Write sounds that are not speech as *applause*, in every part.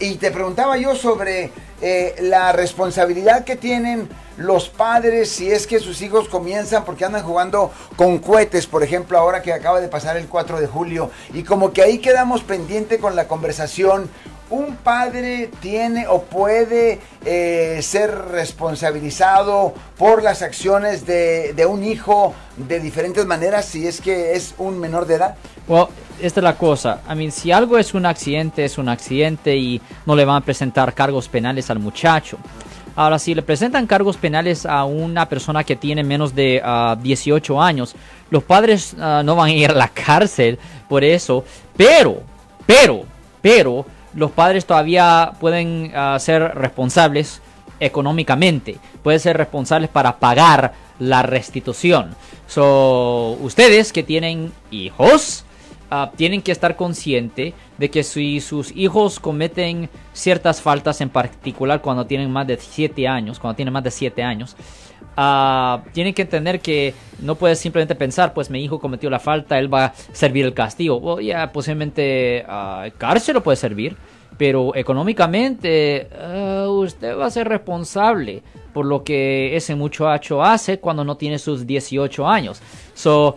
Y te preguntaba yo sobre eh, la responsabilidad que tienen los padres si es que sus hijos comienzan porque andan jugando con cohetes, por ejemplo, ahora que acaba de pasar el 4 de julio. Y como que ahí quedamos pendiente con la conversación. ¿Un padre tiene o puede eh, ser responsabilizado por las acciones de, un hijo de diferentes maneras si es que es un menor de edad? Esta es la cosa. I mean, si algo es un accidente, es un accidente y no le van a presentar cargos penales al muchacho. Ahora, si le presentan cargos penales a una persona que tiene menos de 18 años, los padres ah, no van a ir a la *laughs* cárcel por eso. Pero, pero, pero, los padres todavía pueden ah, ser responsables económicamente. Pueden ser responsables para pagar la restitución. So, ustedes que tienen hijos, Ah, tienen que estar conscientes de que si sus hijos cometen ciertas faltas, en particular cuando tienen más de 7 años, cuando tienen más de 7 años, uh, tienen que entender que no puedes simplemente pensar, pues mi hijo cometió la falta, él va a servir el castigo. O ya posiblemente uh, cárcel lo puede servir, pero económicamente usted va a ser responsable por lo que ese muchacho hace cuando no tiene sus 18 años. So,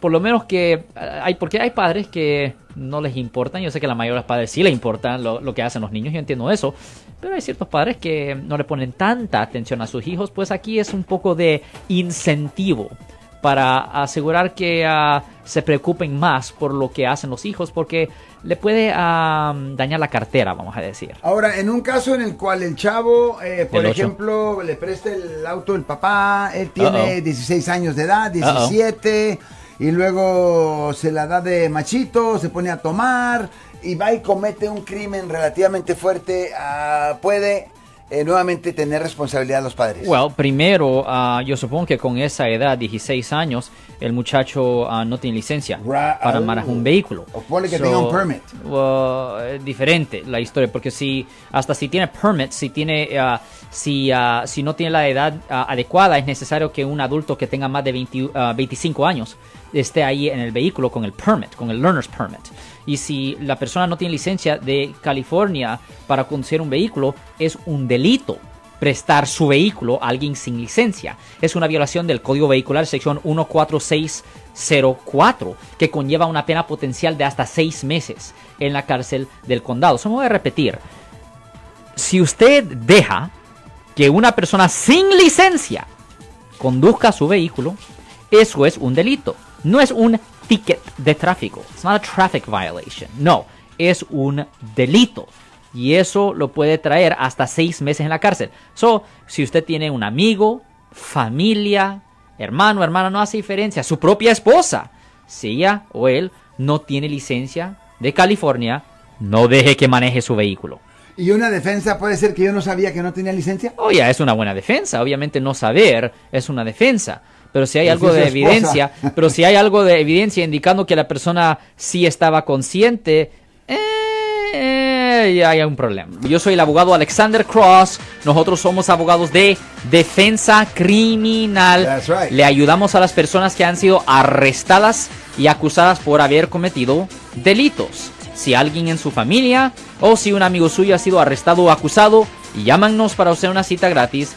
por lo menos que hay, porque hay padres que no les importan, yo sé que la mayoría de los padres sí les importan lo, que hacen los niños, yo entiendo eso, pero hay ciertos padres que no le ponen tanta atención a sus hijos, pues aquí es un poco de incentivo para asegurar que ah, se preocupen más por lo que hacen los hijos, porque le puede dañar la cartera, vamos a decir. Ahora, en un caso en el cual el chavo, eh, por ejemplo, le presta el auto el papá, él tiene 16 años de edad, 17 y luego se la da de machito, se pone a tomar y va y comete un crimen relativamente fuerte, ah, puede eh, nuevamente tener responsabilidad los padres? Well, primero, ah, yo supongo que con esa edad, 16 años, el muchacho ah, no tiene licencia para manejar un vehículo. O que tenga un permit. Well, diferente la historia, porque si hasta si tiene permit, si tiene si, si no tiene la edad adecuada, es necesario que un adulto que tenga más de 25 años esté ahí en el vehículo con el permit, con el learner's permit. Y si la persona no tiene licencia de California para conducir un vehículo, es un delito prestar su vehículo a alguien sin licencia. Es una violación del Código Vehicular sección 14604 que conlleva una pena potencial de hasta seis meses en la cárcel del condado. Eso me voy a repetir. Si usted deja que una persona sin licencia conduzca su vehículo, eso es un delito. No es un ticket de tráfico. It's not a traffic violation. No, es un delito. Y eso lo puede traer hasta seis meses en la cárcel. So, si usted tiene un amigo, familia, hermano, hermana, no hace diferencia. Su propia esposa, si ella o él no tiene licencia de California, no deje que maneje su vehículo. ¿Y una defensa puede ser que yo no sabía que no tenía licencia? Oye, oh, es una buena defensa. Obviamente no saber es una defensa pero si hay algo de evidencia, pero si hay algo de evidencia indicando que la persona sí estaba consciente, eh, ya hay un problema. Yo soy el abogado Alexander Cross. Nosotros somos abogados de defensa criminal. Le ayudamos a las personas que han sido arrestadas y acusadas por haber cometido delitos. Si alguien en su familia o si un amigo suyo ha sido arrestado o acusado, llámanos para hacer una cita gratis.